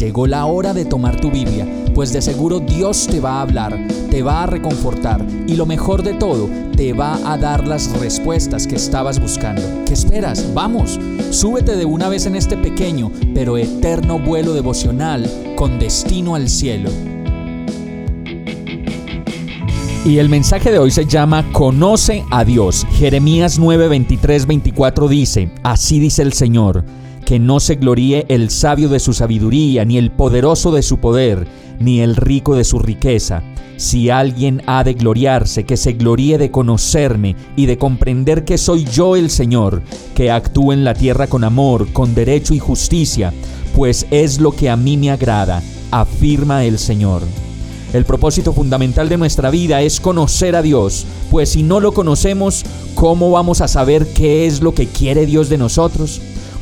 Llegó la hora de tomar tu Biblia, pues de seguro Dios te va a hablar, te va a reconfortar y lo mejor de todo, te va a dar las respuestas que estabas buscando. ¿Qué esperas? Vamos, súbete de una vez en este pequeño pero eterno vuelo devocional con destino al cielo. Y el mensaje de hoy se llama Conoce a Dios. Jeremías 9, 23, 24 dice, Así dice el Señor que no se gloríe el sabio de su sabiduría, ni el poderoso de su poder, ni el rico de su riqueza. Si alguien ha de gloriarse, que se gloríe de conocerme y de comprender que soy yo el Señor, que actúe en la tierra con amor, con derecho y justicia, pues es lo que a mí me agrada, afirma el Señor. El propósito fundamental de nuestra vida es conocer a Dios, pues si no lo conocemos, ¿cómo vamos a saber qué es lo que quiere Dios de nosotros?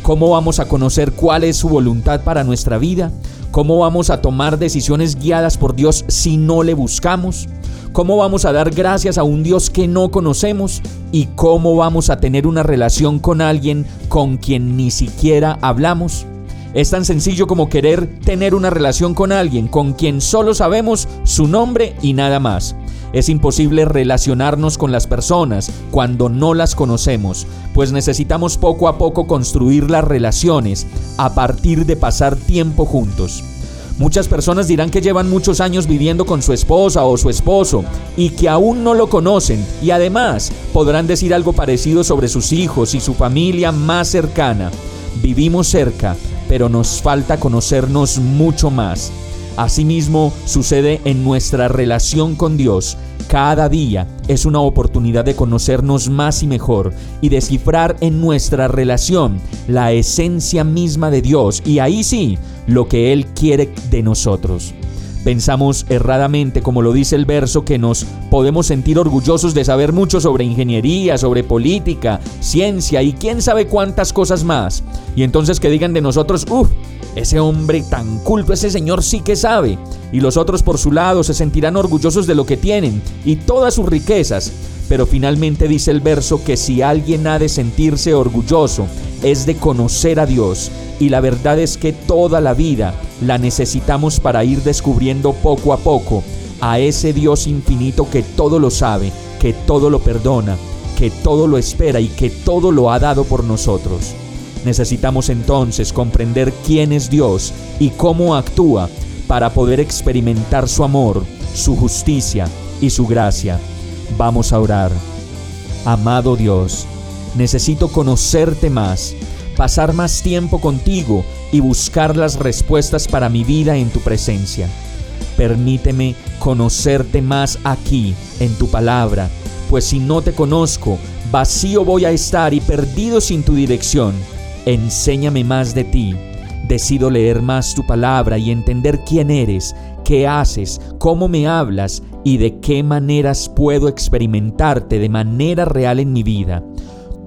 ¿Cómo vamos a conocer cuál es su voluntad para nuestra vida? ¿Cómo vamos a tomar decisiones guiadas por Dios si no le buscamos? ¿Cómo vamos a dar gracias a un Dios que no conocemos? ¿Y cómo vamos a tener una relación con alguien con quien ni siquiera hablamos? Es tan sencillo como querer tener una relación con alguien con quien solo sabemos su nombre y nada más. Es imposible relacionarnos con las personas cuando no las conocemos, pues necesitamos poco a poco construir las relaciones a partir de pasar tiempo juntos. Muchas personas dirán que llevan muchos años viviendo con su esposa o su esposo y que aún no lo conocen y además podrán decir algo parecido sobre sus hijos y su familia más cercana. Vivimos cerca, pero nos falta conocernos mucho más. Asimismo, sucede en nuestra relación con Dios. Cada día es una oportunidad de conocernos más y mejor y descifrar en nuestra relación la esencia misma de Dios y ahí sí, lo que Él quiere de nosotros. Pensamos erradamente, como lo dice el verso, que nos podemos sentir orgullosos de saber mucho sobre ingeniería, sobre política, ciencia y quién sabe cuántas cosas más. Y entonces que digan de nosotros, uff, ese hombre tan culto, ese señor sí que sabe. Y los otros por su lado se sentirán orgullosos de lo que tienen y todas sus riquezas. Pero finalmente dice el verso que si alguien ha de sentirse orgulloso, es de conocer a Dios. Y la verdad es que toda la vida la necesitamos para ir descubriendo poco a poco a ese Dios infinito que todo lo sabe, que todo lo perdona, que todo lo espera y que todo lo ha dado por nosotros. Necesitamos entonces comprender quién es Dios y cómo actúa para poder experimentar su amor, su justicia y su gracia. Vamos a orar. Amado Dios, necesito conocerte más, pasar más tiempo contigo y buscar las respuestas para mi vida en tu presencia. Permíteme conocerte más aquí, en tu palabra, pues si no te conozco, vacío voy a estar y perdido sin tu dirección. Enséñame más de ti. Decido leer más tu palabra y entender quién eres, qué haces, cómo me hablas y de qué maneras puedo experimentarte de manera real en mi vida.